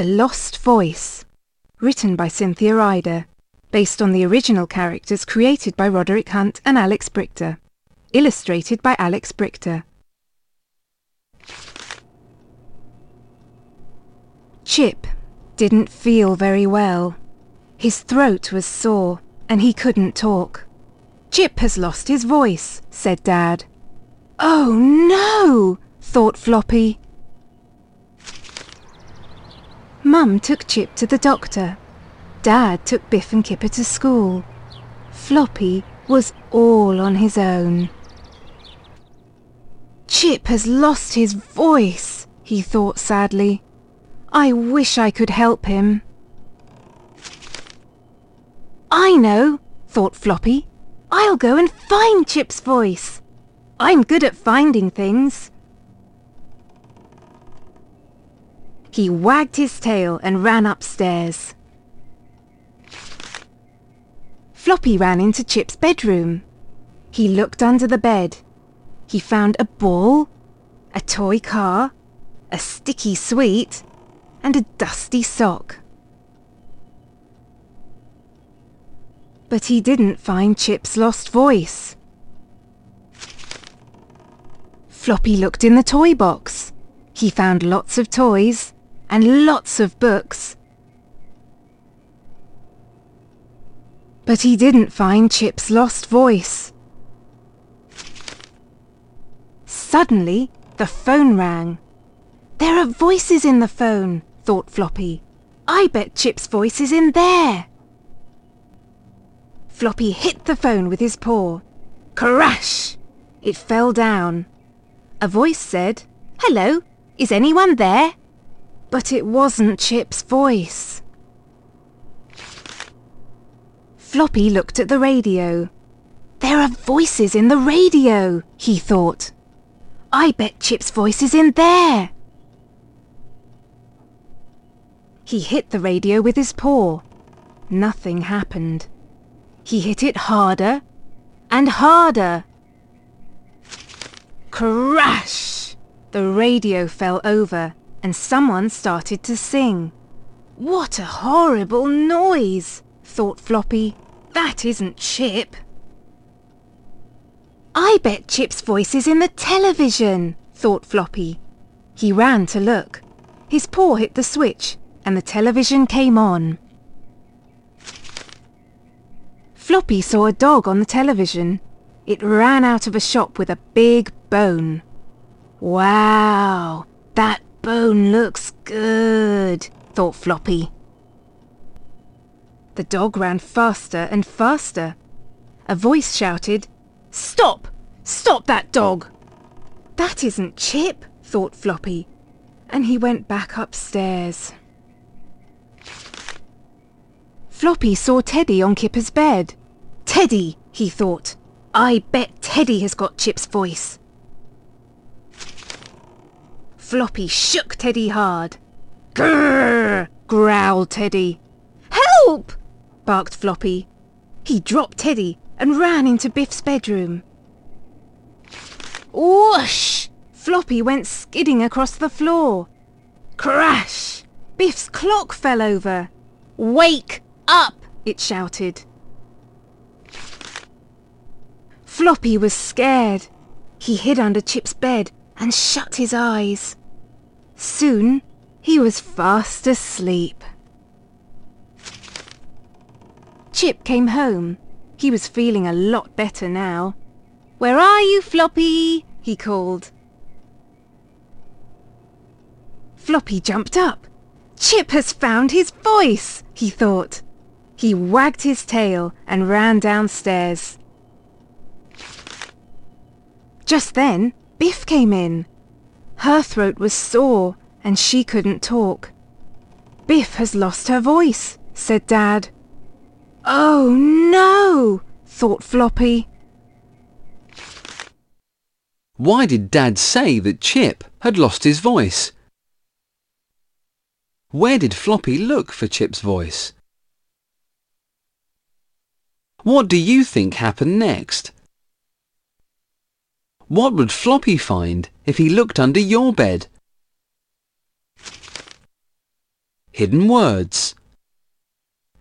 The Lost Voice, written by Cynthia Rider, based on the original characters created by Roderick Hunt and Alex Brychta, illustrated by Alex Brychta. Chip didn't feel very well. His throat was sore and he couldn't talk. Chip has lost his voice, said Dad. Oh no, thought Floppy. Mum took Chip to the doctor. Dad took Biff and Kipper to school. Floppy was all on his own. Chip has lost his voice, he thought sadly. I wish I could help him. I know, thought Floppy. I'll go and find Chip's voice. I'm good at finding things. He wagged his tail and ran upstairs. Floppy ran into Chip's bedroom. He looked under the bed. He found a ball, a toy car, a sticky sweet, and a dusty sock. But he didn't find Chip's lost voice. Floppy looked in the toy box. He found lots of toys and lots of books. But he didn't find Chip's lost voice. Suddenly, the phone rang. There are voices in the phone, thought Floppy. I bet Chip's voice is in there. Floppy hit the phone with his paw. Crash! It fell down. A voice said, Hello, is anyone there? But it wasn't Chip's voice. Floppy looked at the radio. There are voices in the radio, he thought. I bet Chip's voice is in there. He hit the radio with his paw. Nothing happened. He hit it harder and harder. Crash! The radio fell over and someone started to sing. What a horrible noise, thought Floppy. That isn't Chip. I bet Chip's voice is in the television, thought Floppy. He ran to look. His paw hit the switch and the television came on. Floppy saw a dog on the television. It ran out of a shop with a big bone. Wow, that bone looks good, thought Floppy. The dog ran faster and faster. A voice shouted, Stop! Stop that dog! That isn't Chip, thought Floppy, and he went back upstairs. Floppy saw Teddy on Kipper's bed. Teddy, he thought. I bet Teddy has got Chip's voice. Floppy shook Teddy hard. Grrr! growled Teddy. Help! barked Floppy. He dropped Teddy and ran into Biff's bedroom. Whoosh! Floppy went skidding across the floor. Crash! Biff's clock fell over. Wake up! it shouted. Floppy was scared. He hid under Chip's bed and shut his eyes. Soon he was fast asleep. Chip came home. He was feeling a lot better now. Where are you, Floppy? he called. Floppy jumped up. Chip has found his voice, he thought. He wagged his tail and ran downstairs. Just then, Biff came in. Her throat was sore and she couldn't talk. Biff has lost her voice, said Dad. Oh no, thought Floppy. Why did Dad say that Chip had lost his voice? Where did Floppy look for Chip's voice? What do you think happened next? What would Floppy find if he looked under your bed? hidden words.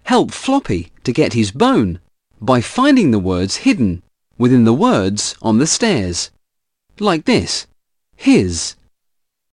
Help Floppy to get his bone by finding the words hidden within the words on the stairs. Like this. His,